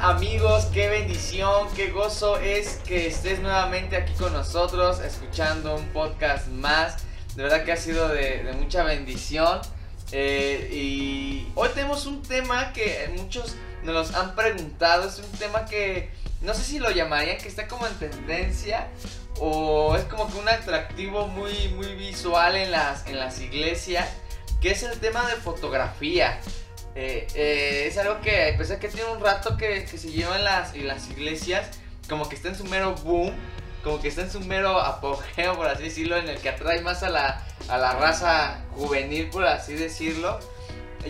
Amigos, qué bendición, qué gozo es que estés nuevamente aquí con nosotros escuchando un podcast más. De verdad que ha sido de, mucha bendición. Eh, y hoy tenemos un tema que muchos nos han preguntado. Es un tema que no sé si lo llamarían que está como en tendencia o es como que un atractivo muy, muy visual en las, en las iglesias, que es el tema de fotografía. Eh, eh, es algo que, a que tiene un rato que, se lleva en las, las iglesias, como que está en su mero boom, como que está en su mero apogeo, por así decirlo, en el que atrae más a la, a la raza juvenil, por así decirlo.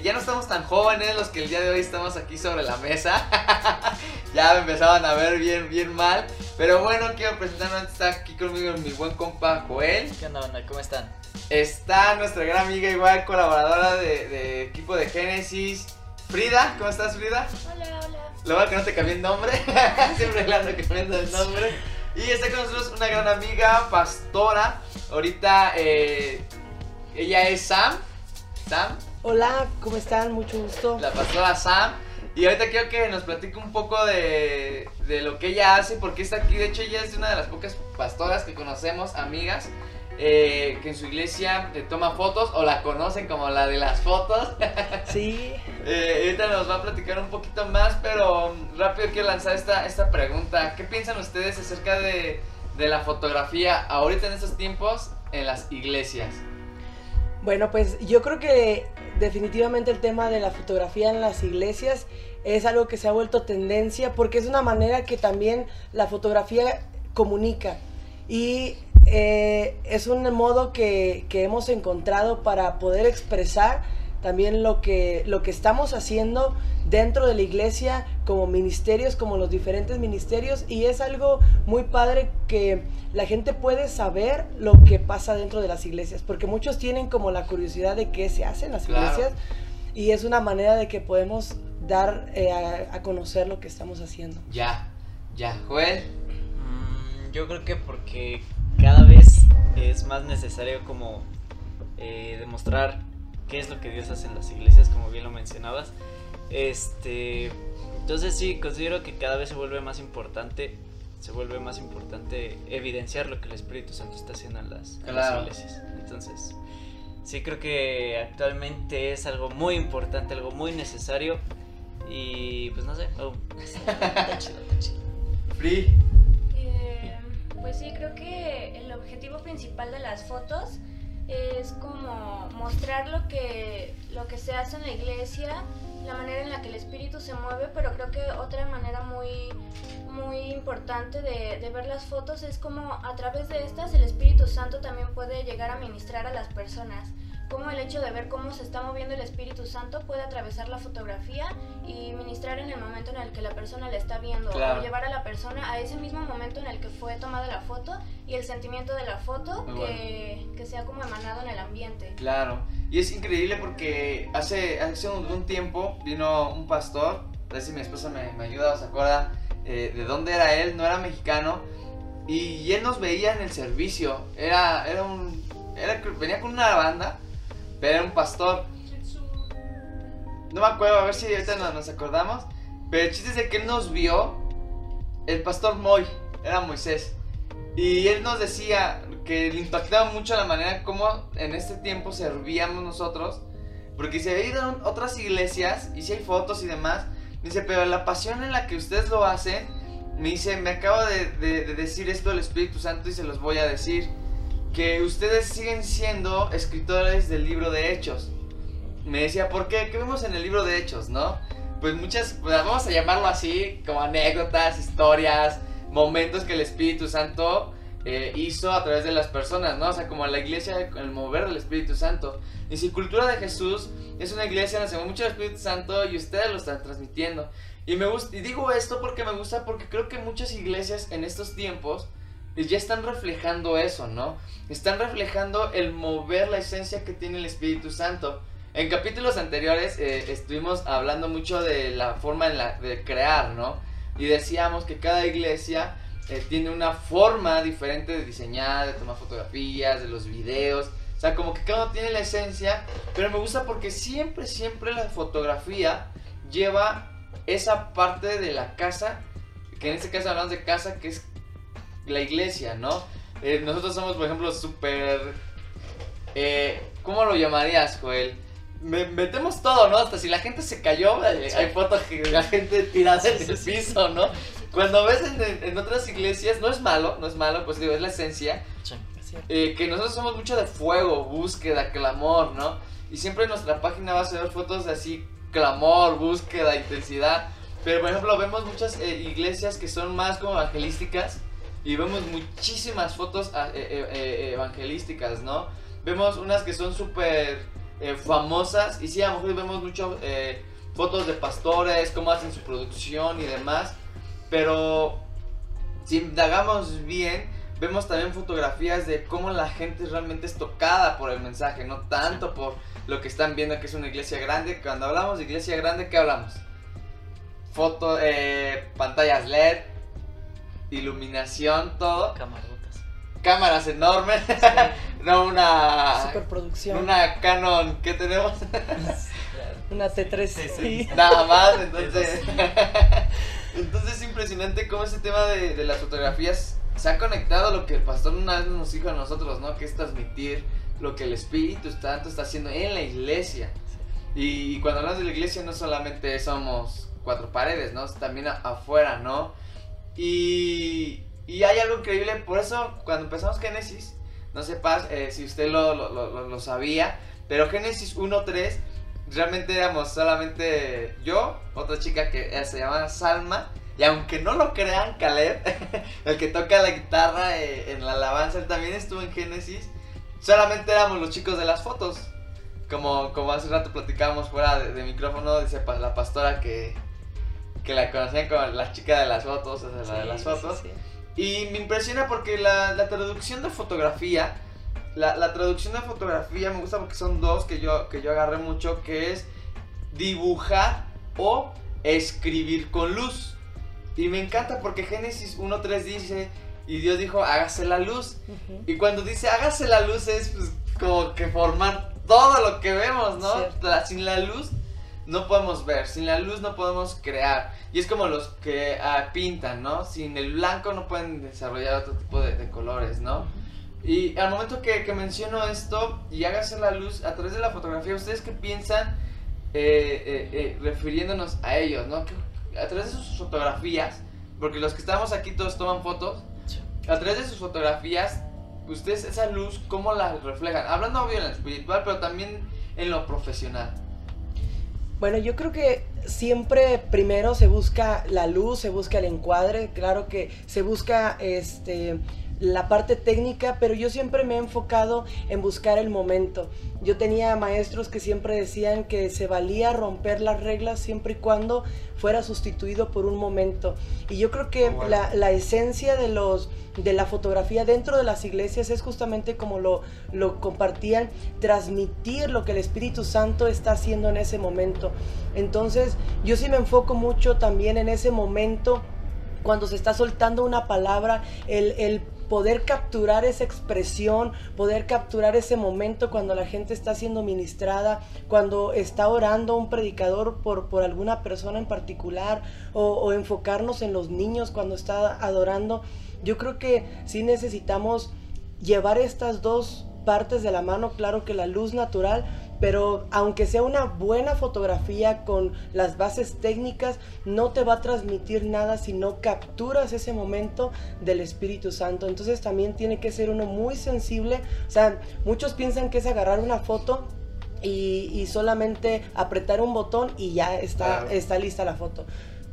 Ya no estamos tan jóvenes los que el día de hoy estamos aquí sobre la mesa. ya me empezaban a ver bien, bien mal. Pero bueno, quiero presentarme, está aquí conmigo mi buen compa Joel. ¿Qué onda, onda? ¿Cómo están? Está nuestra gran amiga, igual colaboradora de, equipo de Génesis, Frida. ¿Cómo estás, Frida? Hola, hola. Lo bueno que no te cambié el nombre. Siempre le ando cambiando el nombre. Y está con nosotros una gran amiga, pastora. Ahorita eh, ella es Sam. Sam. Hola, ¿cómo están? Mucho gusto. La pastora Sam. Y ahorita quiero que nos platique un poco de, de lo que ella hace, porque está aquí. De hecho, ella es una de las pocas pastoras que conocemos, amigas. Eh, que en su iglesia le toma fotos o la conocen como la de las fotos. Sí. eh, ahorita nos va a platicar un poquito más, pero rápido quiero lanzar esta, esta pregunta. ¿Qué piensan ustedes acerca de, de la fotografía ahorita en estos tiempos en las iglesias? Bueno, pues yo creo que definitivamente el tema de la fotografía en las iglesias es algo que se ha vuelto tendencia porque es una manera que también la fotografía comunica. Y eh, es un modo que, hemos encontrado para poder expresar también lo que, lo que estamos haciendo dentro de la iglesia como ministerios, como los diferentes ministerios, y es algo muy padre que la gente puede saber lo que pasa dentro de las iglesias, porque muchos tienen como la curiosidad de qué se hace en las iglesias, y es una manera de que podemos dar eh, a, conocer lo que estamos haciendo. Ya, ya, Joel. Mm, yo creo que porque cada vez es más necesario como eh, demostrar qué es lo que Dios hace en las iglesias, como bien lo mencionabas. Este, entonces sí, considero que cada vez se vuelve más importante, se vuelve más importante evidenciar lo que el Espíritu Santo está haciendo en las, iglesias. Entonces, sí creo que actualmente es algo muy importante, algo muy necesario y pues no sé, está chido, está chido. Free. Pues sí, creo que el objetivo principal de las fotos es como mostrar lo que, lo que se hace en la iglesia, la manera en la que el espíritu se mueve, pero creo que otra manera muy, muy importante de, ver las fotos es como a través de estas el Espíritu Santo también puede llegar a ministrar a las personas cómo el hecho de ver cómo se está moviendo el Espíritu Santo puede atravesar la fotografía y ministrar en el momento en el que la persona la está viendo o llevar a la persona a ese mismo momento en el que fue tomada la foto y el sentimiento de la foto que, que, sea como emanado en el ambiente. Claro, y es increíble porque hace, hace un, tiempo vino un pastor, a ver si mi esposa me, me ayuda o se acuerda eh, de dónde era él, no era mexicano, y él nos veía en el servicio, era, era un, era, venía con una banda pero era un pastor. No me acuerdo, a ver si ahorita nos, acordamos. Pero el chiste es de que él nos vio, el pastor Moy, era Moisés. Y él nos decía que le impactaba mucho la manera como en este tiempo servíamos nosotros. Porque se a otras iglesias y si hay fotos y demás. dice, pero la pasión en la que ustedes lo hacen, me dice, me acaba de, de decir esto el Espíritu Santo y se los voy a decir que ustedes siguen siendo escritores del libro de Hechos. Me decía, ¿por qué? ¿Qué vemos en el libro de Hechos, no? Pues muchas, vamos a llamarlo así, como anécdotas, historias, momentos que el Espíritu Santo eh, hizo a través de las personas, ¿no? O sea, como la iglesia, el mover del Espíritu Santo. Y si Cultura de Jesús es una iglesia donde se mueve mucho el Espíritu Santo y ustedes lo están transmitiendo. Y me gusta, y digo esto porque me gusta porque creo que muchas iglesias en estos tiempos ya están reflejando eso, ¿no? Están reflejando el mover la esencia que tiene el Espíritu Santo. En capítulos anteriores eh, estuvimos hablando mucho de la forma en la, de crear, ¿no? Y decíamos que cada iglesia eh, tiene una forma diferente de diseñar, de tomar fotografías, de los videos. O sea, como que cada uno tiene la esencia, pero me gusta porque siempre, siempre la fotografía lleva esa parte de la casa, que en este caso hablamos de casa, que es la iglesia, ¿no? Eh, nosotros somos, por ejemplo, súper... Eh, ¿Cómo lo llamarías, Joel? Me- metemos todo, ¿no? Hasta si la gente se cayó, eh, hay fotos que la gente tirada en el piso, ¿no? Cuando ves en, otras iglesias, no es malo, no es malo, pues digo, es la esencia, eh, que nosotros somos mucho de fuego, búsqueda, clamor, ¿no? Y siempre en nuestra página vas a ver fotos de así, clamor, búsqueda, intensidad. Pero por ejemplo vemos muchas eh, iglesias que son más como evangelísticas y vemos muchísimas fotos ah, eh, eh, eh, evangelísticas, ¿no? Vemos unas que son súper eh, famosas y sí, a lo mejor vemos mucho eh, fotos de pastores, cómo hacen su producción y demás. Pero si indagamos bien, vemos también fotografías de cómo la gente realmente es tocada por el mensaje, no tanto por lo que están viendo que es una iglesia grande. Cuando hablamos de iglesia grande, ¿qué hablamos? Foto, eh, pantallas LED, iluminación, todo, Camarotas. cámaras enormes, no una, Superproducción. una Canon, ¿qué tenemos? Una T3. Sí, sí. sí. Nada más, entonces. entonces es impresionante cómo ese tema de, de las fotografías se ha conectado a lo que el pastor una vez nos dijo a nosotros, ¿no? Que es transmitir lo que el Espíritu Santo está haciendo en la iglesia. Y, y cuando hablamos de la iglesia no solamente somos cuatro paredes, ¿no? También a- afuera, ¿no? Y, y hay algo increíble, por eso cuando empezamos Génesis, no sepas eh, si usted lo, lo, lo- sabía, pero Génesis 1.3 realmente éramos solamente yo, otra chica que se llama Salma, y aunque no lo crean, Caleb, el que toca la guitarra eh, en la alabanza, él también estuvo en Génesis, solamente éramos los chicos de las fotos. Como, como hace rato platicábamos fuera de, micrófono, dice la pastora que, que la conocían como la chica de las fotos, o sea, la de las Sí, fotos. sí, Y me impresiona porque la, la traducción de fotografía, la, la traducción de fotografía me gusta porque son dos que yo, que yo agarré mucho, que es dibujar o escribir con luz. Y me encanta porque Génesis 1.3 dice, y Dios dijo, hágase la luz. sí. Ujú. Y cuando dice hágase la luz es pues, como que formar todo lo que vemos, ¿no? La- sin la luz no podemos ver, sin la luz no podemos crear. Y es como los que ah, pintan, ¿no? Sin el blanco no pueden desarrollar otro tipo de, de colores, ¿no? Y al momento que, que menciono esto y hágase la luz a través de la fotografía, ¿ustedes qué piensan eh, eh, eh, refiriéndonos a ellos, ¿no? Que a través de sus fotografías, porque los que estamos aquí todos toman fotos, a través de sus fotografías, ustedes esa luz, ¿cómo la reflejan? Hablando obvio en lo espiritual, pero también en lo profesional. Bueno, yo creo que siempre primero se busca la luz, se busca el encuadre, claro que se busca este la parte técnica, pero yo siempre me he enfocado en buscar el momento. Yo tenía maestros que siempre decían que se valía romper las reglas siempre y cuando fuera sustituido por un momento. Y yo creo que Oh, bueno. la, la esencia de los de la fotografía dentro de las iglesias es justamente como lo, lo compartían, transmitir lo que el Espíritu Santo está haciendo en ese momento. Entonces, yo sí me enfoco mucho también en ese momento cuando se está soltando una palabra, el, el poder capturar esa expresión, poder capturar ese momento cuando la gente está siendo ministrada, cuando está orando un predicador por, por alguna persona en particular, o, o enfocarnos en los niños cuando está adorando. Yo creo que sí necesitamos llevar estas dos partes de la mano, claro que la luz natural, pero aunque sea una buena fotografía con las bases técnicas, no te va a transmitir nada si no capturas ese momento del Espíritu Santo. Entonces también tiene que ser uno muy sensible. O sea, muchos piensan que es agarrar una foto y, y solamente apretar un botón y ya está, está lista la foto.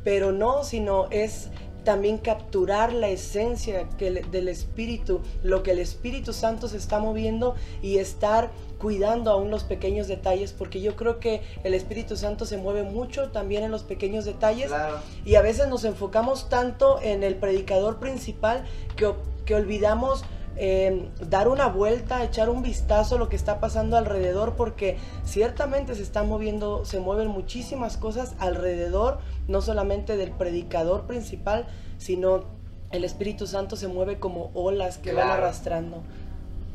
Pero no, sino es también capturar la esencia que del Espíritu, lo que el Espíritu Santo se está moviendo y estar cuidando aún los pequeños detalles, porque yo creo que el Espíritu Santo se mueve mucho también en los pequeños detalles Claro. y a veces nos enfocamos tanto en el predicador principal que, que olvidamos eh, dar una vuelta, echar un vistazo a lo que está pasando alrededor, porque ciertamente se están moviendo, se mueven muchísimas cosas alrededor, no solamente del predicador principal, sino el Espíritu Santo se mueve como olas que van arrastrando.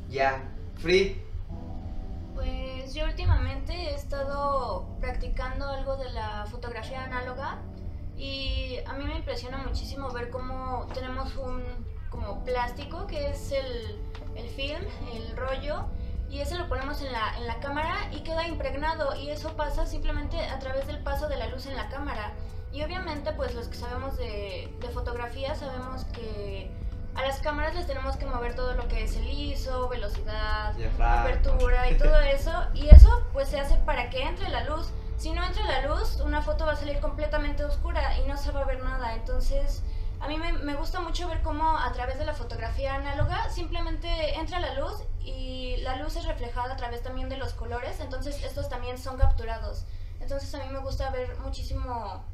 Ya. Free. Pues yo últimamente he estado practicando algo de la fotografía análoga Y a mí me impresiona muchísimo ver cómo tenemos un como plástico que es el, el film, el rollo, y ese lo ponemos en la, en la cámara y queda impregnado y eso pasa simplemente a través del paso de la luz en la cámara. Y obviamente pues los que sabemos de, de fotografía sabemos que a las cámaras les tenemos que mover todo lo que es el ISO, velocidad, apertura y todo eso. Y eso pues se hace para que entre la luz. Si no entra la luz, una foto va a salir completamente oscura y no se va a ver nada. Entonces, a mí me, me gusta mucho ver cómo a través de la fotografía análoga simplemente entra la luz y la luz es reflejada a través también de los colores. Entonces, estos también son capturados. Entonces, a mí me gusta ver muchísimo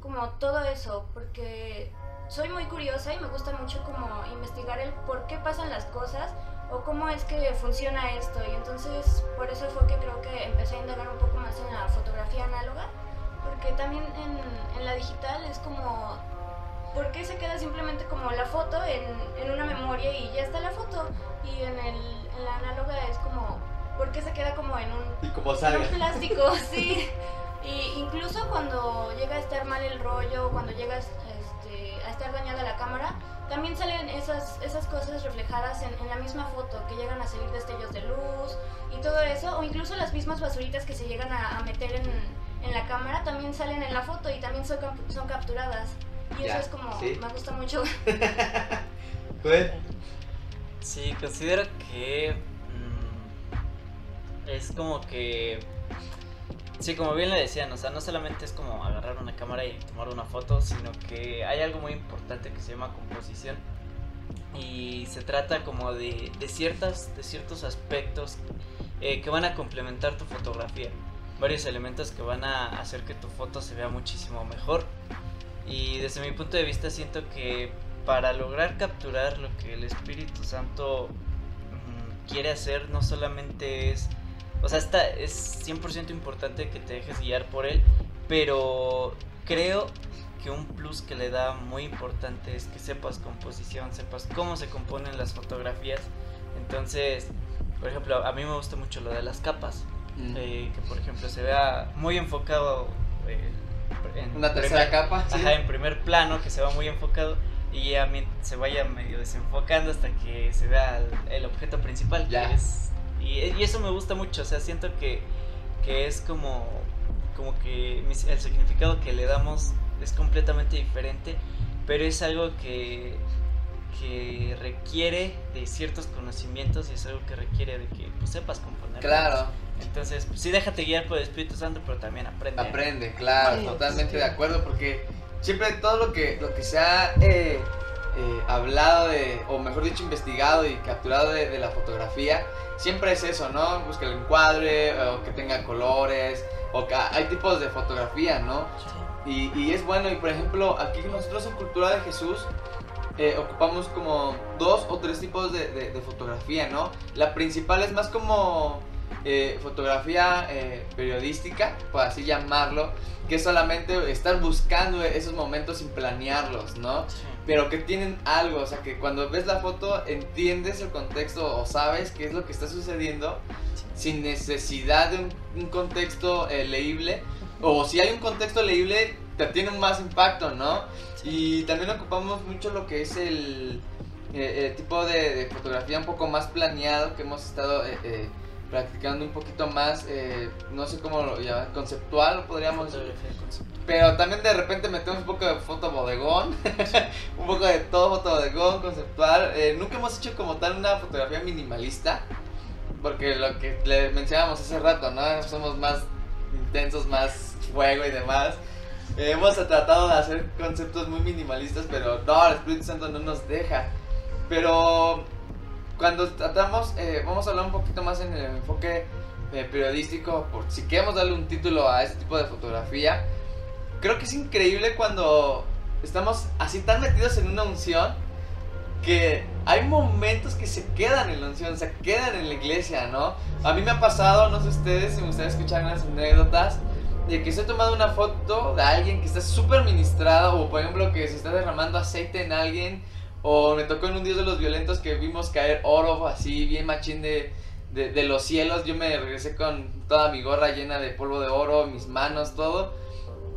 como todo eso, porque soy muy curiosa y me gusta mucho como investigar el por qué pasan las cosas o cómo es que funciona esto. Y entonces por eso fue que creo que empecé a indagar un poco más en la fotografía análoga, porque también en, en la digital es como, ¿por qué se queda simplemente como la foto en, en una memoria y ya está la foto? Y en, el, en la análoga es como, ¿por qué se queda como en un Y como en un plástico, sí. Y incluso cuando llega a estar mal el rollo, cuando llega este, a estar dañada la cámara, también salen esas, esas cosas reflejadas en, en la misma foto, que llegan a salir destellos de luz y todo eso, o incluso las mismas basuritas que se llegan a, a meter en, en la cámara también salen en la foto y también son, son capturadas. Y Ya, eso es como, sí. me gusta mucho. Joel, Sí, considero que mm, es como que sí, como bien le decían, o sea, no solamente es como agarrar una cámara y tomar una foto, sino que hay algo muy importante que se llama composición. Y se trata como de, de ciertas de ciertos aspectos eh, que van a complementar tu fotografía, varios elementos que van a hacer que tu foto se vea muchísimo mejor. Y desde mi punto de vista siento que para lograr capturar lo que el Espíritu Santo mm, quiere hacer no solamente es, o sea, está, es 100% importante que te dejes guiar por él, pero creo que un plus que le da muy importante es que sepas composición, sepas cómo se componen las fotografías. Entonces, por ejemplo, a mí me gusta mucho lo de las capas, Mm. eh, que por ejemplo se vea muy enfocado eh, en una tercera primer- capa. ¿sí? Ajá, en primer plano, que se va muy enfocado y ya se vaya medio desenfocando hasta que se vea el, el objeto principal. que es- y, y eso me gusta mucho, o sea, siento que, que es como, como que el significado que le damos es completamente diferente, pero es algo que, que requiere de ciertos conocimientos y es algo que requiere de que pues, sepas componer. Claro, Entonces, pues, sí, déjate guiar por el Espíritu Santo, pero también aprende. aprende, claro, Sí, totalmente sí. de acuerdo, porque siempre todo lo que, lo que se ha eh, eh, hablado de, o mejor dicho, investigado y capturado de, de la fotografía, siempre es eso, ¿no? Busca el encuadre, o que tenga colores, o que hay tipos de fotografía, ¿no? Y, y es bueno, y por ejemplo, aquí nosotros en Cultura de Jesús eh, ocupamos como dos o tres tipos de, de- de fotografía, ¿no? La principal es más como eh, fotografía eh, periodística, por así llamarlo, que es solamente estar buscando esos momentos sin planearlos, ¿no? Sí. Pero que tienen algo, o sea, que cuando ves la foto entiendes el contexto o sabes qué es lo que está sucediendo sin necesidad de un, contexto eh, leíble. O si hay un contexto leíble, te tiene más impacto, ¿no? Y también ocupamos mucho lo que es el, eh, tipo de, de fotografía un poco más planeado que hemos estado eh, practicando un poquito más, eh, no sé cómo lo conceptual, podríamos decir. Pero también de repente metemos un poco de foto bodegón, un poco de todo foto bodegón, conceptual. Eh, nunca hemos hecho como tal una fotografía minimalista, porque lo que le mencionábamos hace rato, ¿no? Somos más intensos, más fuego y demás. Eh, hemos tratado de hacer conceptos muy minimalistas, pero no, el Espíritu Santo no nos deja. Pero cuando tratamos, eh, vamos a hablar un poquito más en el enfoque eh, periodístico, por si queremos darle un título a este tipo de fotografía, creo que es increíble cuando estamos así tan metidos en una unción que hay momentos que se quedan en la unción, se quedan en la iglesia, ¿no? A mí me ha pasado, no sé ustedes, si me gustaría escuchar unas anécdotas, de que se ha tomado una foto de alguien que está súper ministrado, o por ejemplo que se está derramando aceite en alguien, o me tocó en un Dios de los Violentos que vimos caer oro así, bien machín de, de, los cielos, yo me regresé con toda mi gorra llena de polvo de oro, mis manos, todo.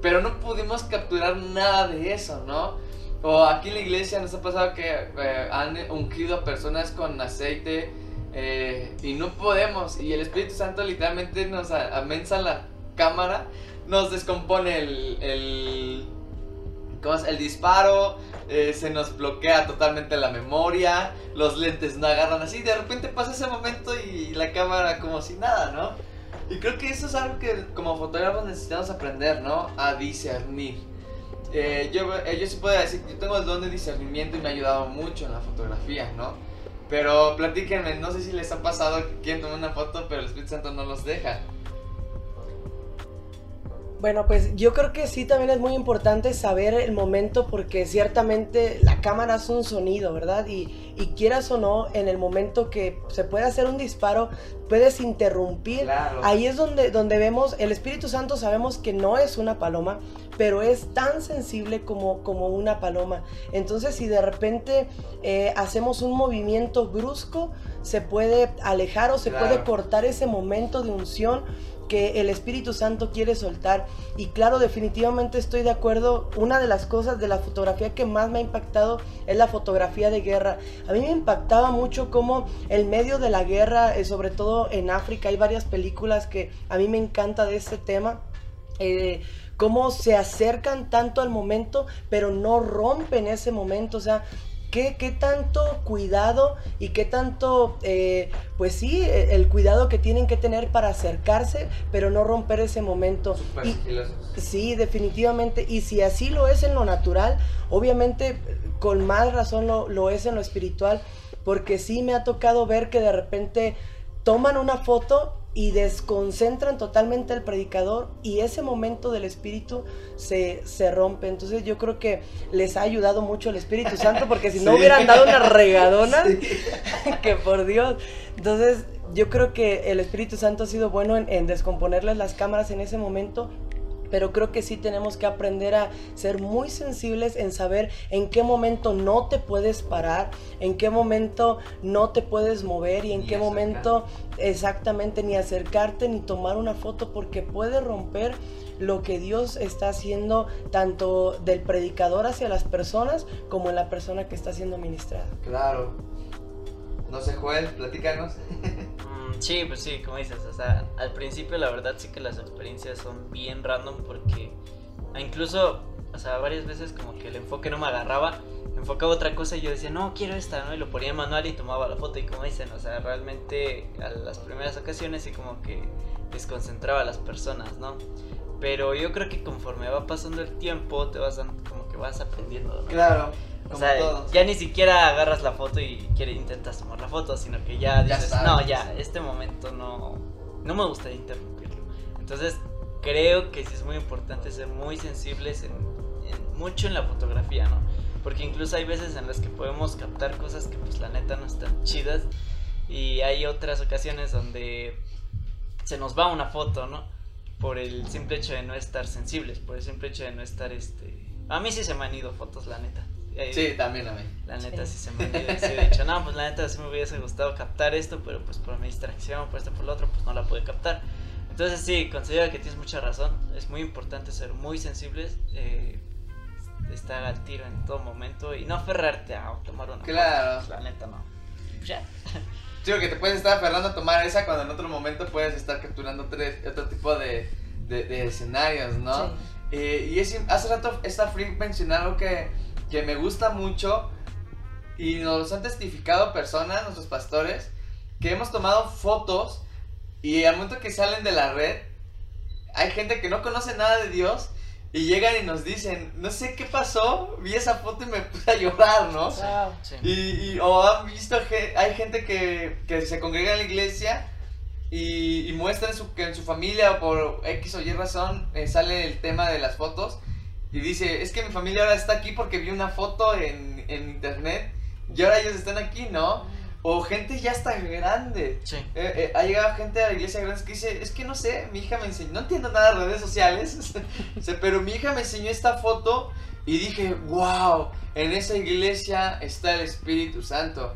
pero no pudimos capturar nada de eso, ¿no? O aquí en la iglesia nos ha pasado que eh, han ungido a personas con aceite eh, y no podemos. Y el Espíritu Santo literalmente nos amensa la cámara, nos descompone el, el disparo, eh, se nos bloquea totalmente la memoria, los lentes no agarran así. De repente pasa ese momento y la cámara como si nada, ¿no? Y creo que eso es algo que como fotógrafos necesitamos aprender, ¿no? A discernir. Eh, yo, eh, yo sí puedo decir que yo tengo el don de discernimiento y me ha ayudado mucho en la fotografía, ¿no? Pero platíquenme, no sé si les ha pasado que quieren tomar una foto, pero el Espíritu Santo no los deja. Bueno, pues yo creo que sí también es muy importante saber el momento porque ciertamente la cámara es un sonido, ¿verdad? Y, y quieras o no, en el momento que se puede hacer un disparo, puedes interrumpir. Ahí es donde, donde vemos, el Espíritu Santo sabemos que no es una paloma, pero es tan sensible como, como una paloma. Entonces si de repente eh, hacemos un movimiento brusco, se puede alejar o se puede cortar ese momento de unción que el Espíritu Santo quiere soltar. Y claro, definitivamente estoy de acuerdo. Una de las cosas de la fotografía que más me ha impactado es la fotografía de guerra. A mí me impactaba mucho cómo el medio de la guerra, eh, sobre todo en África, hay varias películas que a mí me encanta de este tema. Eh, cómo se acercan tanto al momento, pero no rompen ese momento. O sea, ¿Qué, tanto cuidado y qué tanto, eh, pues sí, e, el cuidado que tienen que tener para acercarse, pero no romper ese momento? sí, definitivamente. Y si así lo es en lo natural, obviamente con más razón lo, lo es en lo espiritual, porque sí me ha tocado ver que de repente toman una foto y desconcentran totalmente al predicador y ese momento del Espíritu se, se, rompe. Entonces yo creo que les ha ayudado mucho el Espíritu Santo porque si no hubieran dado una regadona, que por Dios. Entonces yo creo que el Espíritu Santo ha sido bueno en, en descomponerles las cámaras en ese momento pero creo que sí tenemos que aprender a ser muy sensibles en saber en qué momento no te puedes parar, en qué momento no te puedes mover y en qué momento exactamente ni acercarte ni tomar una foto porque puede romper lo que Dios está haciendo tanto del predicador hacia las personas como en la persona que está siendo ministrada. Claro. No sé, Joel, platícanos. Sí, pues sí, como dices, o sea, al principio la verdad sí que las experiencias son bien random porque incluso, o sea, varias veces como que el enfoque no me agarraba, enfocaba otra cosa y yo decía, no, quiero esta, ¿no? Y lo ponía en manual y tomaba la foto y como dicen, o sea, realmente a las primeras ocasiones sí como que desconcentraba a las personas, ¿no? Pero yo creo que conforme va pasando el tiempo te vas dando, como que vas aprendiendo. ¿no? Claro. O sea, ya ni siquiera agarras la foto y quiere, intentas tomar la foto, sino que ya dices, no, ya, este momento no, no me gustaría interrumpirlo. Entonces, creo que sí es muy importante ser muy sensibles en, mucho en la fotografía, ¿no? Porque incluso hay veces en las que podemos captar cosas que pues la neta no están chidas y hay otras ocasiones donde se nos va una foto, ¿no? Por el simple hecho de no estar sensibles, por el simple hecho de no estar, este... A mí sí se me han ido fotos, la neta. Eh, sí, también a mí. La neta sí, se me ha dicho, no, pues la neta sí me hubiese gustado captar esto, pero pues por mi distracción, por esto, por lo otro, pues no la pude captar. Entonces sí, considero que tienes mucha razón. Es muy importante ser muy sensibles, eh, estar al tiro en todo momento y no aferrarte a tomar una Claro. Pues, la neta no. Ya. Digo que te puedes estar aferrando a tomar esa cuando en otro momento puedes estar capturando tres, otro tipo de, de, escenarios, ¿no? Eh, y es, hace rato esta Freak mencionó algo que que me gusta mucho y nos han testificado personas, nuestros pastores, que hemos tomado fotos y al momento que salen de la red, hay gente que no conoce nada de Dios y llegan y nos dicen, no sé qué pasó, vi esa foto y me puse a llorar, ¿no? Y, o han visto, hay gente que, que se congrega en la iglesia y, y muestra su, que en su familia o por X o Y razón eh, sale el tema de las fotos y dice, es que mi familia ahora está aquí porque vi una foto en, en internet y ahora ellos están aquí, ¿no? O gente ya está grande. Sí. Eh, eh, ha llegado gente a la iglesia grande que dice, es que no sé, mi hija me enseñó, no entiendo nada de redes sociales, pero mi hija me enseñó esta foto y dije, wow, en esa iglesia está el Espíritu Santo.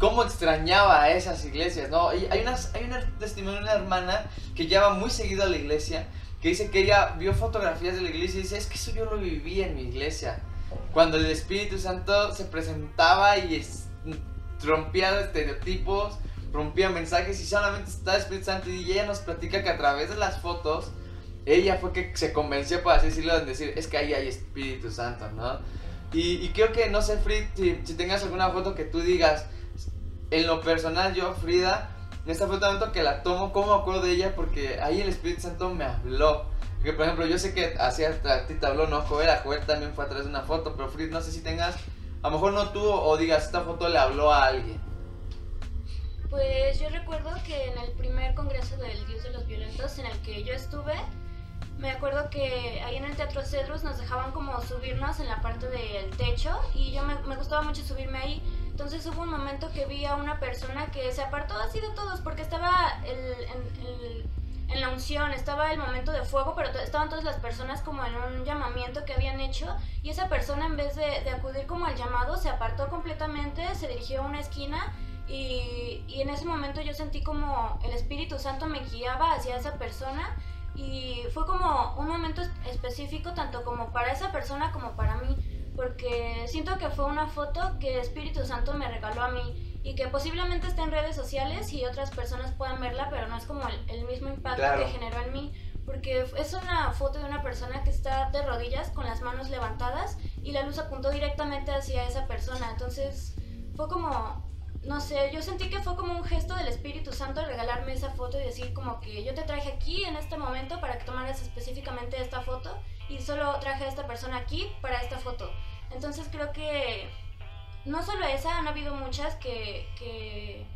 ¿Cómo extrañaba a esas iglesias? ¿no? hay, unas, hay una testimonio de una hermana que ya va muy seguido a la iglesia que dice que ella vio fotografías de la iglesia y dice, es que eso yo lo viví en mi iglesia. Cuando el Espíritu Santo se presentaba y es, rompía estereotipos, rompía mensajes y solamente estaba el Espíritu Santo y ella nos platica que a través de las fotos, ella fue que se convenció, por así decirlo, en decir, es que ahí hay Espíritu Santo, ¿no? Y, creo que, no sé, Frida, si, si tengas alguna foto que tú digas, en lo personal yo, Frida, esta fue tanto que la tomo, como acuerdo de ella? Porque ahí el Espíritu Santo me habló. Porque, por ejemplo, yo sé que hacia a ti te habló, ¿no? Joel, a Joel también fue a través de una foto, pero Fritz, no sé si tengas, a lo mejor no tú o digas, esta foto le habló a alguien. Pues yo recuerdo que en el primer congreso del Dios de los Violentos en el que yo estuve, me acuerdo que ahí en el Teatro Cedrus nos dejaban como subirnos en la parte del techo y yo me gustaba mucho subirme ahí entonces hubo un momento que vi a una persona que se apartó así de todos porque estaba en, la unción, estaba el momento de fuego, pero estaban todas las personas como en un llamamiento que habían hecho y esa persona en vez de, acudir como al llamado se apartó completamente, se dirigió a una esquina y, y en ese momento yo sentí como el Espíritu Santo me guiaba hacia esa persona y fue como un momento específico tanto como para esa persona como para mí porque siento que fue una foto que el Espíritu Santo me regaló a mí y que posiblemente esté en redes sociales y otras personas puedan verla, pero no es como el, mismo impacto que generó en mí, porque es una foto de una persona que está de rodillas con las manos levantadas y la luz apuntó directamente hacia esa persona, entonces fue como no sé, yo sentí que fue como un gesto del Espíritu Santo regalarme esa foto y decir como que yo te traje aquí en este momento para que tomaras específicamente esta foto y solo traje a esta persona aquí para esta foto. Entonces creo que no solo esa, han habido muchas que,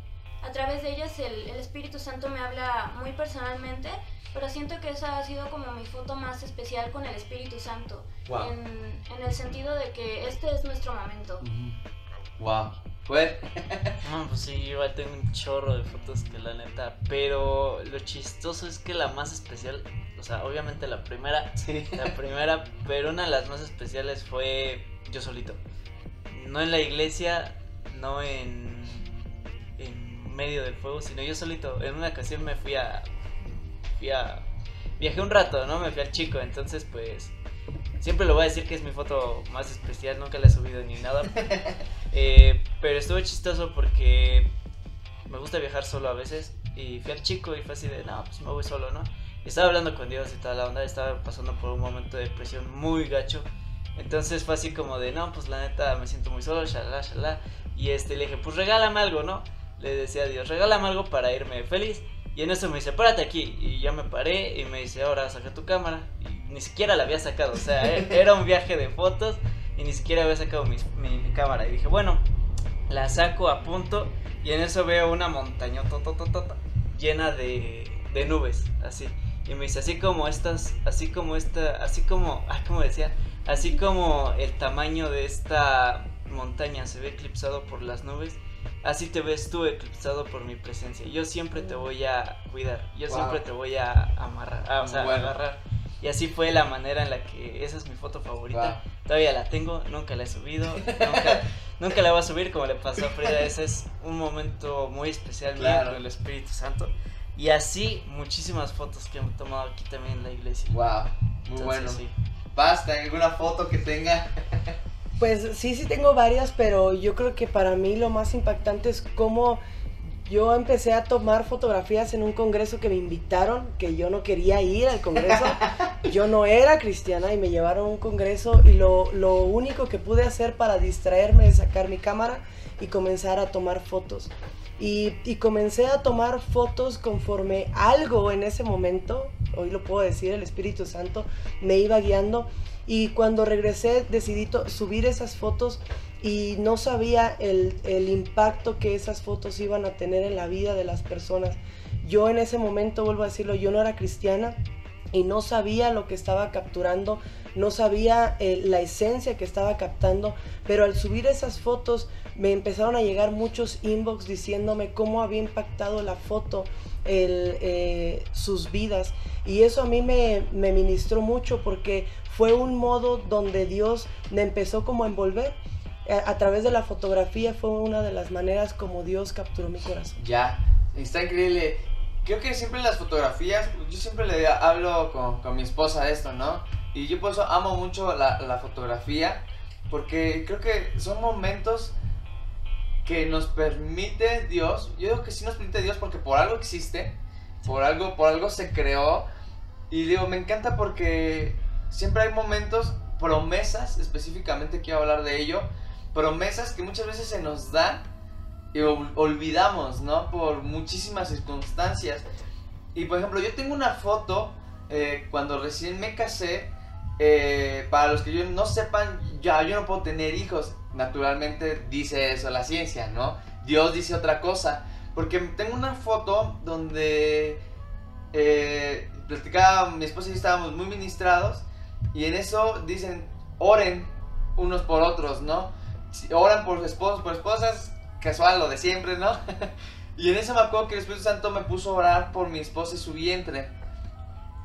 a través de ellas el, Espíritu Santo me habla muy personalmente, pero siento que esa ha sido como mi foto más especial con el Espíritu Santo, en, el sentido de que este es nuestro momento. Wow. Pues. No, pues sí, igual tengo un chorro de fotos que la neta. Pero lo chistoso es que la más especial, o sea, obviamente la primera, sí. la primera, pero una de las más especiales fue yo solito. No en la iglesia, no en, en medio del fuego, sino yo solito. En una ocasión me fui a, fui a, viajé un rato, ¿no? Me fui al chico, entonces pues Siempre lo voy a decir que es mi foto más especial, nunca la he subido ni nada. Eh, pero estuvo chistoso porque me gusta viajar solo a veces. Y fui al chico y fue así de, no, pues me voy solo, ¿no? estaba hablando con Dios y toda la onda, estaba pasando por un momento de depresión muy gacho. Entonces fue así como de, no, pues la neta me siento muy solo. Y este, le dije, pues regálame algo, ¿no? Le decía a Dios, regálame algo para irme feliz. Y en eso me dice, párate aquí. Y ya me paré y me dice, ahora saca tu cámara. Y ni siquiera la había sacado, o sea, e-, era un viaje de fotos y ni siquiera había sacado mi, mi, cámara. Y dije, bueno, la saco a punto y en eso veo una montaña llena de, de nubes, así. Y me dice, así como estas, así como esta, así como, ay, como decía, así como el tamaño de esta montaña se ve eclipsado por las nubes, así te ves tú eclipsado por mi presencia. Yo siempre te voy a cuidar, yo siempre te voy a amarrar, o sea, agarrar. Y así fue la manera en la que esa es mi foto favorita. Todavía la tengo, nunca la he subido, nunca, nunca la voy a subir como le pasó a Frida. Ese es un momento muy especial claro. con el Espíritu Santo. Y así muchísimas fotos que hemos tomado aquí también en la iglesia. Wow, muy bueno. Basta, ¿alguna foto que tenga? Pues sí, sí tengo varias, pero yo creo que para mí lo más impactante es cómo yo empecé a tomar fotografías en un congreso que me invitaron, que yo no quería ir al congreso. Yo no era cristiana y me llevaron a un congreso y lo, lo único que pude hacer para distraerme es sacar mi cámara y comenzar a tomar fotos. Y, y, comencé a tomar fotos conforme algo en ese momento, hoy lo puedo decir, el Espíritu Santo me iba guiando y cuando regresé decidí subir esas fotos y no sabía el, impacto que esas fotos iban a tener en la vida de las personas. Yo en ese momento, vuelvo a decirlo, yo no era cristiana y no sabía lo que estaba capturando, no sabía eh, la esencia que estaba captando, pero al subir esas fotos me empezaron a llegar muchos inbox diciéndome cómo había impactado la foto el, eh, sus vidas. Y eso a mí me, me ministró mucho porque fue un modo donde Dios me empezó como a envolver. A, través de la fotografía fue una de las maneras como Dios capturó mi corazón. Ya, está increíble. creo que siempre las fotografías, yo siempre le hablo con, con mi esposa de esto, ¿no? Y yo por eso amo mucho la, la fotografía, porque creo que son momentos que nos permite Dios, yo digo que sí nos permite Dios porque por algo existe, por algo, por algo se creó, y digo, me encanta porque siempre hay momentos, promesas, específicamente quiero hablar de ello, promesas que muchas veces se nos dan y olvidamos, ¿no? Por muchísimas circunstancias. Y por ejemplo, yo tengo una foto eh, cuando recién me casé. Eh, para los que yo no sepan, ya yo no puedo tener hijos. Naturalmente dice eso la ciencia, ¿no? Dios dice otra cosa. Porque tengo una foto donde eh, platicaba, mi esposa y yo estábamos muy ministrados. Y en eso dicen, oren unos por otros, ¿no? Oran por esposos, por esposas, casual, lo de siempre, ¿no? y en ese me acuerdo que el Espíritu Santo me puso a orar por mi esposa y su vientre.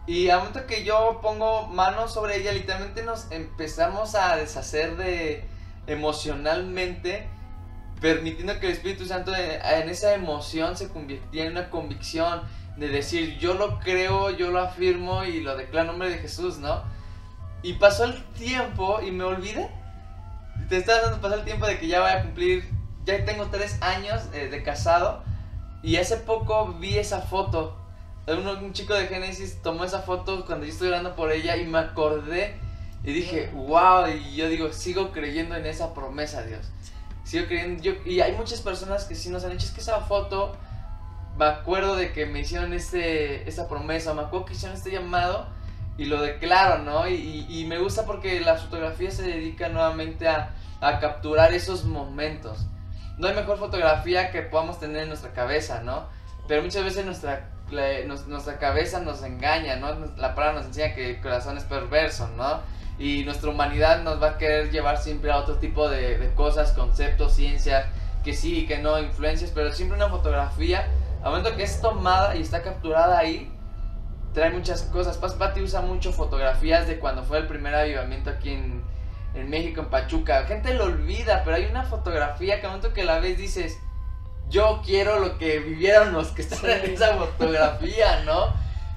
Y al momento que yo pongo manos sobre ella, literalmente nos empezamos a deshacer de emocionalmente, permitiendo que el Espíritu Santo en esa emoción se convirtiera en una convicción de decir, yo lo creo, yo lo afirmo y lo declaro en nombre de Jesús, ¿no? Y pasó el tiempo y me olvidé. Te estás dando pasar el tiempo de que ya voy a cumplir ya tengo tres años eh, de casado y hace poco vi esa foto. Un, chico de Génesis tomó esa foto cuando yo estoy orando por ella y me acordé y dije, wow, y yo digo, sigo creyendo en esa promesa, Dios. Sigo creyendo, yo, y hay muchas personas que sí nos han dicho, es que esa foto, me acuerdo de que me hicieron este, esta promesa, me acuerdo que hicieron este llamado y lo declaro, ¿no? Y, y, me gusta porque la fotografía se dedica nuevamente a, a capturar esos momentos no hay mejor fotografía que podamos tener en nuestra cabeza, ¿no? Pero muchas veces nuestra, nuestra cabeza nos engaña, ¿no? La palabra nos enseña que el corazón es perverso, ¿no? Y nuestra humanidad nos va a querer llevar siempre a otro tipo de, cosas, conceptos, ciencias, que sí y que no, influencias, pero siempre una fotografía, al momento que es tomada y está capturada ahí, trae muchas cosas. Paz Pati usa mucho fotografías de cuando fue el primer avivamiento aquí en, en México, en Pachuca. gente lo olvida, pero hay una fotografía que al momento que la ves dices, yo quiero lo que vivieron los que están en esa fotografía, ¿no?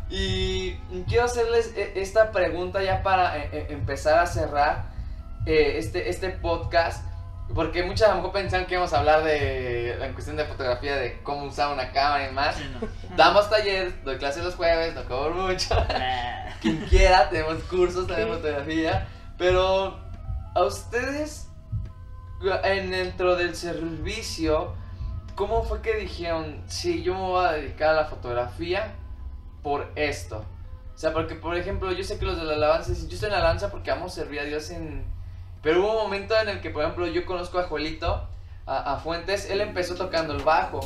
Y quiero hacerles e, esta pregunta ya para e, e, empezar a cerrar eh, este, este podcast. Porque muchas a lo mejor pensaban que íbamos a hablar de la cuestión de fotografía, de cómo usar una cámara y más. Damos talleres, doy clases los jueves, no cobro mucho. Quien quiera, tenemos cursos también de fotografía. Pero a ustedes, en, dentro del servicio, ¿cómo fue que dijeron, sí, yo me voy a dedicar a la fotografía por esto? O sea, porque por ejemplo, yo sé que los de la alabanza dicen, yo estoy en la alabanza porque amo servir a Dios en... Pero hubo un momento en el que, por ejemplo, yo conozco a Joelito, a, a Fuentes, él empezó tocando el bajo.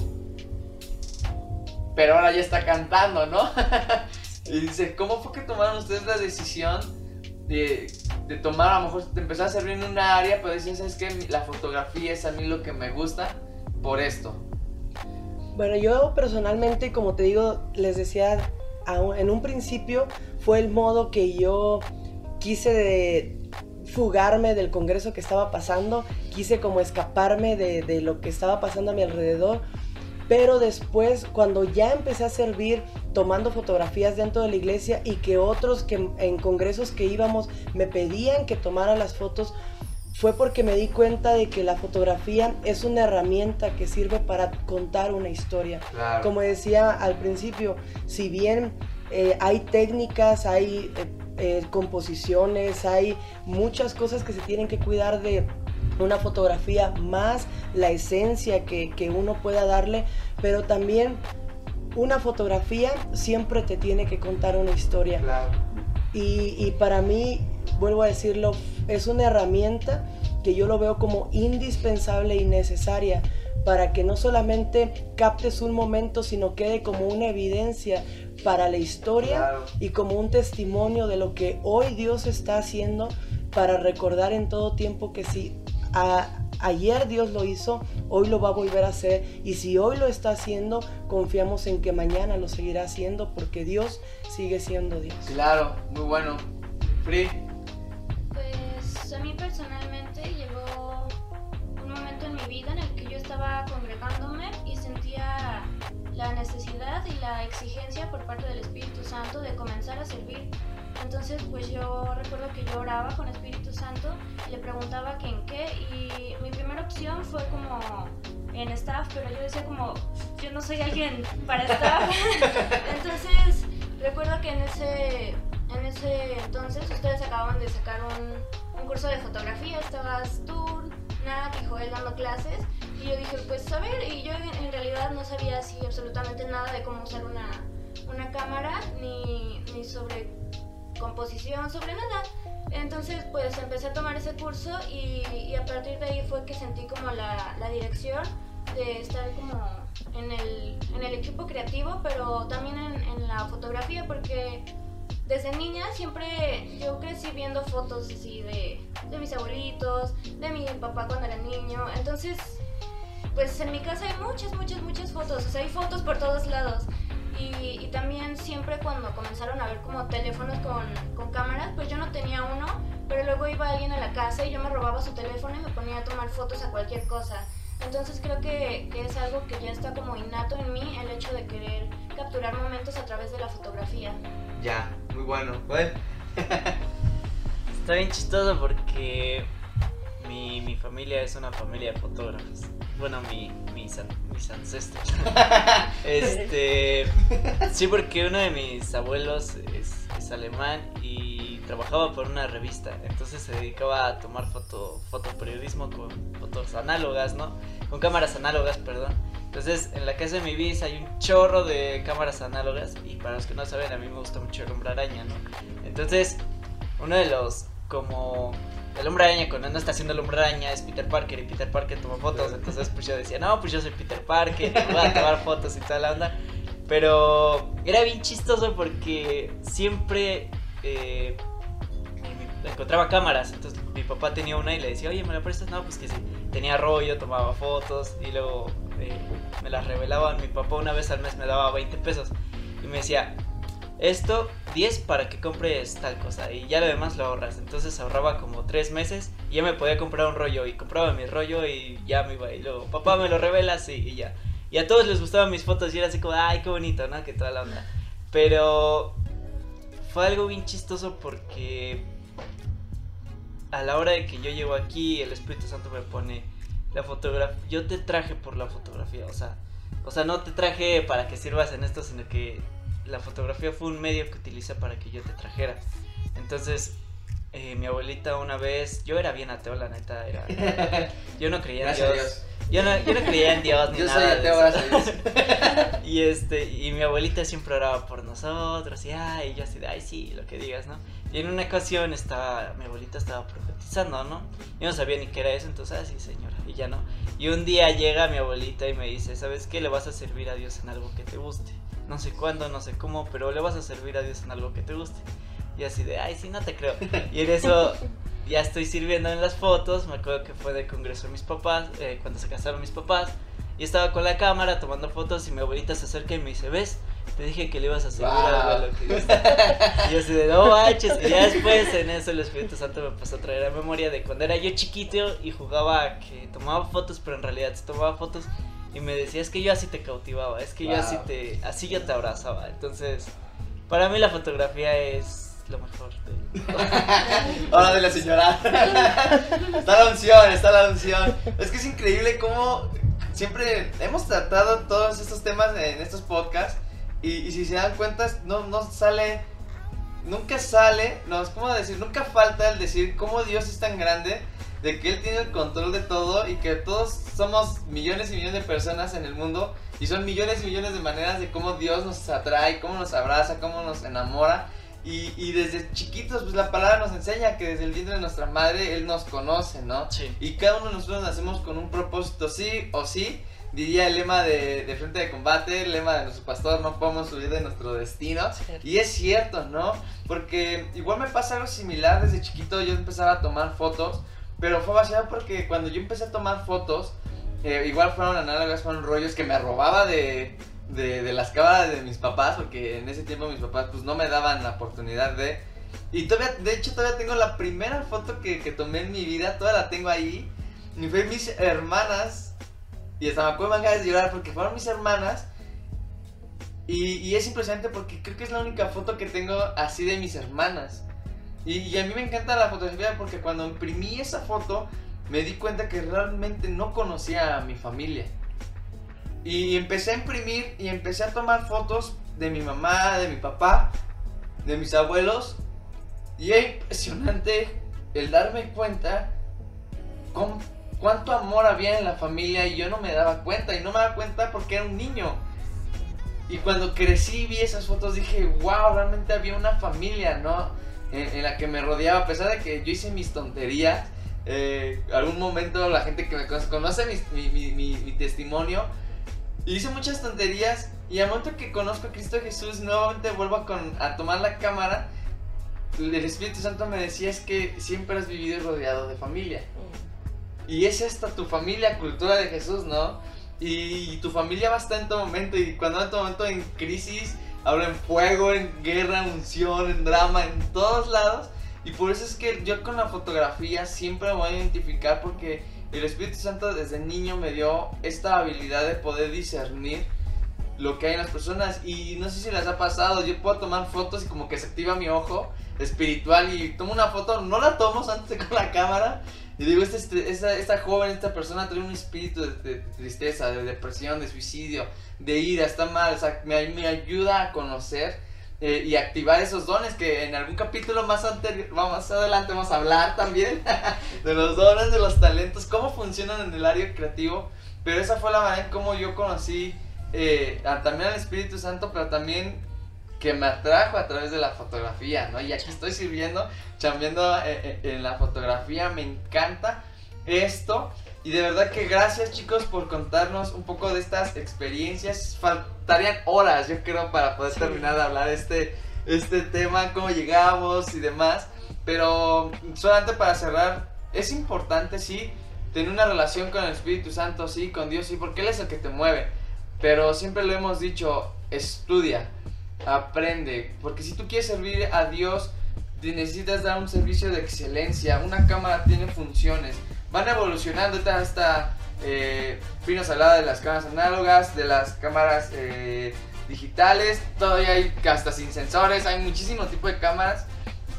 Pero ahora ya está cantando, ¿no? y dice, ¿cómo fue que tomaron ustedes la decisión de de tomar, a lo mejor te empezó a servir en una área, pero dices, ¿sabes qué? La fotografía es a mí lo que me gusta por esto. Bueno, yo personalmente, como te digo, les decía, en un principio fue el modo que yo quise fugarme del congreso que estaba pasando, quise como escaparme de, de lo que estaba pasando a mi alrededor, pero después cuando ya empecé a servir tomando fotografías dentro de la iglesia y que otros que en congresos que íbamos me pedían que tomara las fotos, fue porque me di cuenta de que la fotografía es una herramienta que sirve para contar una historia. Como decía al principio, si bien eh, hay técnicas, hay eh, eh, composiciones, hay muchas cosas que se tienen que cuidar de una fotografía, más la esencia que, que uno pueda darle, pero también una fotografía siempre te tiene que contar una historia. Y, para mí, vuelvo a decirlo, es una herramienta que yo lo veo como indispensable y necesaria para que no solamente captes un momento, sino quede como una evidencia para la historia y como un testimonio de lo que hoy Dios está haciendo para recordar en todo tiempo que si ayer Dios lo hizo, hoy lo va a volver a hacer. Y si hoy lo está haciendo, confiamos en que mañana lo seguirá haciendo porque Dios sigue siendo Dios. Claro, muy bueno. Free. Personalmente llegó un momento en mi vida en el que yo estaba congregándome y sentía la necesidad y la exigencia por parte del Espíritu Santo de comenzar a servir. Entonces, pues yo recuerdo que yo oraba con Espíritu Santo y le preguntaba que en qué y mi primera opción fue como en staff, pero yo decía como, yo no soy alguien para staff. entonces, recuerdo que en ese, en ese entonces ustedes acababan de sacar un, un curso de fotografía, estabas tú, Nat y Joel dando clases y yo dije, pues a ver, y yo en, realidad no sabía así absolutamente nada de cómo usar una, una cámara ni, ni sobre composición, sobre nada. Entonces pues empecé a tomar ese curso y, y a partir de ahí fue que sentí como la, la dirección de estar como en el, en el equipo creativo, pero también en, en, la fotografía, porque desde niña siempre yo crecí viendo fotos así de, de mis abuelitos, de mi papá cuando era niño, entonces pues en mi casa hay muchas, muchas, muchas fotos, o sea, hay fotos por todos lados. Y, y, también siempre cuando comenzaron a ver como teléfonos con, con, cámaras, pues yo no tenía uno, pero luego iba alguien a la casa y yo me robaba su teléfono y me ponía a tomar fotos a cualquier cosa. Entonces creo que, que es algo que ya está como innato en mí, el hecho de querer capturar momentos a través de la fotografía. Ya, muy bueno. Bueno. está bien chistoso porque mi, mi, familia es una familia de fotógrafos. Bueno, mi, mis, mis ancestros. este. Sí, porque uno de mis abuelos es, es, alemán y trabajaba por una revista. Entonces se dedicaba a tomar foto, fotoperiodismo con fotos análogas, ¿no? Con cámaras análogas, perdón. Entonces, en la casa de mi bis hay un chorro de cámaras análogas. Y para los que no saben, a mí me gusta mucho el hombre araña, ¿no? Entonces, uno de los como el hombre araña cuando no está haciendo el hombre araña es Peter Parker y Peter Parker toma fotos. Entonces pues yo decía, no, pues yo soy Peter Parker, y voy a tomar fotos y toda la onda. Pero era bien chistoso porque siempre eh, encontraba cámaras. Entonces mi papá tenía una y le decía, oye, ¿me la prestas? No, pues que sí. Tenía rollo, tomaba fotos y luego me las revelaban. Mi papá una vez al mes me daba 20 pesos y me decía, esto 10 para que compres tal cosa y ya lo demás lo ahorras. Entonces ahorraba como 3 meses y ya me podía comprar un rollo y compraba mi rollo y ya me iba. Y luego, papá, me lo revelas y, y ya. Y a todos les gustaban mis fotos y era así como, ay, qué bonito, ¿no? Que toda la onda. Pero fue algo bien chistoso porque a la hora de que yo llego aquí, el Espíritu Santo me pone la fotografía. Yo te traje por la fotografía, o sea, o sea, no te traje para que sirvas en esto, sino que la fotografía fue un medio que utilicé para que yo te trajera. Entonces, eh, mi abuelita una vez, yo era bien ateo, la neta, era, yo no creía en Dios. Dios. Yo no, yo no creía en Dios ni yo nada. Soy ateo, y este, y mi abuelita siempre oraba por nosotros, y ay, y yo así de ay sí, lo que digas, ¿no? Y en una ocasión estaba, mi abuelita estaba profetizando, ¿no? Yo no sabía ni qué era eso, entonces, ah, sí, señora, y ya no. Y un día llega mi abuelita y me dice, ¿sabes qué? Le vas a servir a Dios en algo que te guste no sé cuándo, no sé cómo, pero le vas a servir a Dios en algo que te guste. Y así de, ay, sí, no te creo. Y en eso ya estoy sirviendo en las fotos, me acuerdo que fue del congreso de mis papás, eh, cuando se casaron mis papás, y estaba con la cámara tomando fotos y mi abuelita se acerca y me dice, ¿ves? Te dije que le ibas a servir wow. algo a lo que. Y yo así de, no manches. Y ya después en eso el Espíritu Santo me pasó a traer a memoria de cuando era yo chiquito y jugaba que tomaba fotos, pero en realidad se tomaba fotos y me decía, es que yo así te cautivaba, es que wow. yo así te, así yo te abrazaba. Entonces, para mí la fotografía es lo mejor. De... Ahora de la señora. está la unción, está la unción. Es que es increíble cómo siempre hemos tratado todos estos temas en estos podcasts y, y si se dan cuenta, no, no sale, nunca sale, no, es como decir, nunca falta el decir cómo Dios es tan grande de que Él tiene el control de todo y que todos somos millones y millones de personas en el mundo y son millones y millones de maneras de cómo Dios nos atrae, cómo nos abraza, cómo nos enamora. Y, y desde chiquitos, pues la palabra nos enseña que desde el vientre de nuestra madre Él nos conoce, ¿no? Sí. Y cada uno de nosotros nacemos con un propósito, sí o sí. Diría el lema de, de Frente de Combate, el lema de nuestro pastor, no podemos huir de nuestro destino. Cierto. Y es cierto, ¿no? Porque igual me pasa algo similar desde chiquito, yo empezaba a tomar fotos pero fue vaciado porque cuando yo empecé a tomar fotos, eh, igual fueron análogas, fueron rollos que me robaba de, de, de, las cámaras de mis papás, porque en ese tiempo mis papás pues no me daban la oportunidad de... Y todavía, de hecho todavía tengo la primera foto que, que tomé en mi vida, todavía la tengo ahí. Y fue mis hermanas, y hasta me acuerdo de llorar porque fueron mis hermanas. Y, es impresionante porque creo que es la única foto que tengo así de mis hermanas. Y, y, a mí me encanta la fotografía porque cuando imprimí esa foto me di cuenta que realmente no conocía a mi familia. Y empecé a imprimir y empecé a tomar fotos de mi mamá, de mi papá, de mis abuelos. Y es impresionante el darme cuenta con cuánto amor había en la familia y yo no me daba cuenta. Y no me daba cuenta porque era un niño. Y cuando crecí vi esas fotos dije, wow, realmente había una familia, ¿no? En, la que me rodeaba, a pesar de que yo hice mis tonterías. Eh, algún momento la gente que me conoce mi, mi, mi, testimonio, hice muchas tonterías y al momento que conozco a Cristo Jesús, nuevamente vuelvo a, tomar la cámara. El Espíritu Santo me decía es que siempre has vivido rodeado de familia. Y es esta tu familia, cultura de Jesús, ¿no? Y, tu familia va a estar en todo momento. Y cuando en todo momento en crisis, habla en fuego, en guerra, en unción, en drama, en todos lados. Y por eso es que yo con la fotografía siempre me voy a identificar porque el Espíritu Santo desde niño me dio esta habilidad de poder discernir lo que hay en las personas. Y no sé si les ha pasado, yo puedo tomar fotos y como que se activa mi ojo espiritual y tomo una foto, no la tomo antes con la cámara y digo, este, esta, esta, joven, esta persona trae un espíritu de, tristeza, de depresión, de suicidio, de ira, está mal, o sea, me, me ayuda a conocer eh, y activar esos dones que en algún capítulo más, anterior, más adelante vamos a hablar también de los dones, de los talentos, cómo funcionan en el área creativo, pero esa fue la manera en cómo yo conocí eh, también al Espíritu Santo, pero también que me atrajo a través de la fotografía, ¿no? Y aquí estoy sirviendo, chambeando eh, eh, en, la fotografía, me encanta esto. Y de verdad que gracias chicos por contarnos un poco de estas experiencias. Faltarían horas, yo creo, para poder terminar de hablar este, este tema, cómo llegamos y demás. Pero solamente para cerrar, es importante, sí, tener una relación con el Espíritu Santo, sí, con Dios, sí, porque Él es el que te mueve. Pero siempre lo hemos dicho, estudia aprende. Porque si tú quieres servir a Dios, necesitas dar un servicio de excelencia. Una cámara tiene funciones. Van evolucionando. Esta eh, nos hablaba de las cámaras análogas, de las cámaras eh, digitales. Todavía hay hasta sin sensores. Hay muchísimo tipo de cámaras.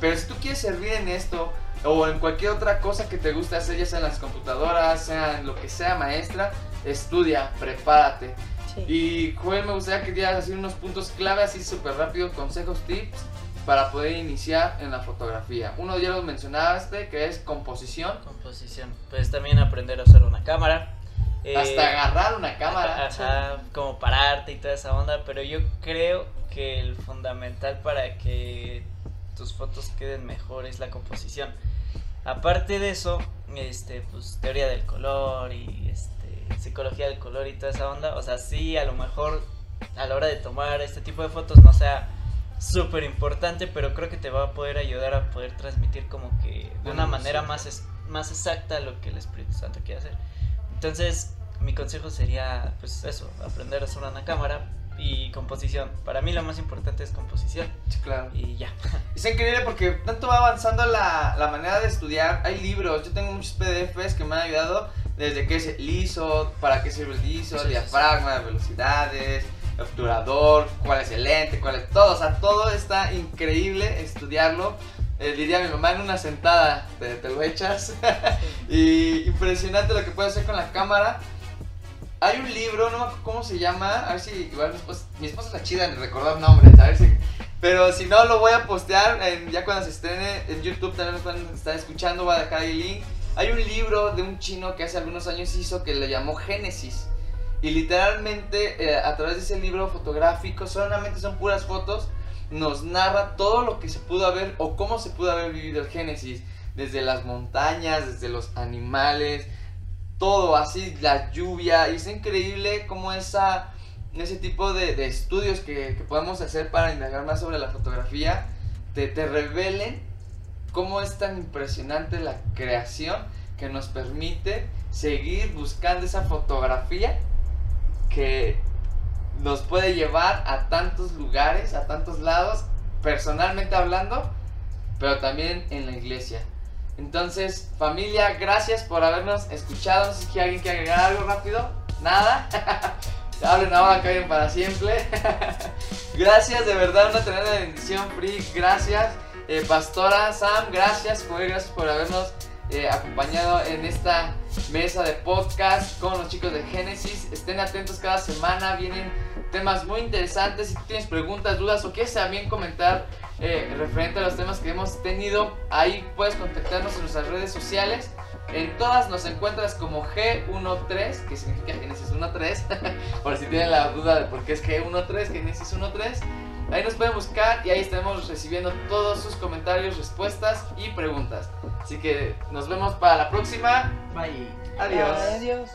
Pero si tú quieres servir en esto o en cualquier otra cosa que te guste hacer, ya sea en las computadoras, sea en lo que sea maestra, estudia, prepárate. Y Joel, me gustaría que dieras así unos puntos clave, así súper rápido, consejos, tips para poder iniciar en la fotografía. Uno ya lo mencionaste, que es composición. Composición. Pues también aprender a usar una cámara. Hasta eh, agarrar una cámara. Ajá, como pararte y toda esa onda. Pero yo creo que el fundamental para que tus fotos queden mejor es la composición. Aparte de eso, este, pues teoría del color y este psicología del color y toda esa onda. O sea, sí, a lo mejor a la hora de tomar este tipo de fotos no sea súper importante, pero creo que te va a poder ayudar a poder transmitir como que de una manera más, más exacta lo que el Espíritu Santo quiere hacer. Entonces, mi consejo sería, pues eso, aprender a usar una cámara y composición. Para mí lo más importante es composición. Sí, claro. Y ya. Es increíble porque tanto va avanzando la, la manera de estudiar. Hay libros, yo tengo muchos PDFs que me han ayudado desde qué es liso, para qué sirve el liso, diafragma, velocidades, obturador, cuál es el lente, cuál es todo. O sea, todo está increíble estudiarlo. Eh, diría mi mamá en una sentada, te, te lo echas. y impresionante lo que puedes hacer con la cámara. Hay un libro, no me acuerdo cómo se llama, a ver si igual mi esposa, mi esposa está chida en recordar nombres, a ver si... Pero si no, lo voy a postear ya cuando se estrene en YouTube, también nos pueden estar escuchando, voy a dejar el link hay un libro de un chino que hace algunos años hizo que le llamó Génesis. Y literalmente eh, a través de ese libro fotográfico, solamente son puras fotos, nos narra todo lo que se pudo haber o cómo se pudo haber vivido el Génesis. Desde las montañas, desde los animales, todo así, la lluvia. Y es increíble cómo esa, ese tipo de, estudios que, podemos hacer para indagar más sobre la fotografía te, te revelen cómo es tan impresionante la creación que nos permite seguir buscando esa fotografía que nos puede llevar a tantos lugares, a tantos lados, personalmente hablando, pero también en la iglesia. Entonces, familia, gracias por habernos escuchado. No sé si alguien quiere agregar algo rápido. Nada. Hablen ahora, callen para siempre. gracias, de verdad, una tremenda bendición, Free. Gracias, eh, Pastora Sam. Gracias. Gracias por habernos eh, acompañado en esta mesa de podcast con los chicos de Génesis. Estén atentos cada semana, vienen temas muy interesantes. Si tienes preguntas, dudas o quieres también comentar eh, referente a los temas que hemos tenido, ahí puedes contactarnos en nuestras redes sociales. En todas nos encuentras como G13, que significa Génesis 1.3, por si tienen la duda de por qué es G13, Génesis 1.3. Ahí nos pueden buscar y ahí estaremos recibiendo todos sus comentarios, respuestas y preguntas. Así que nos vemos para la próxima. Bye. Adiós. Adiós.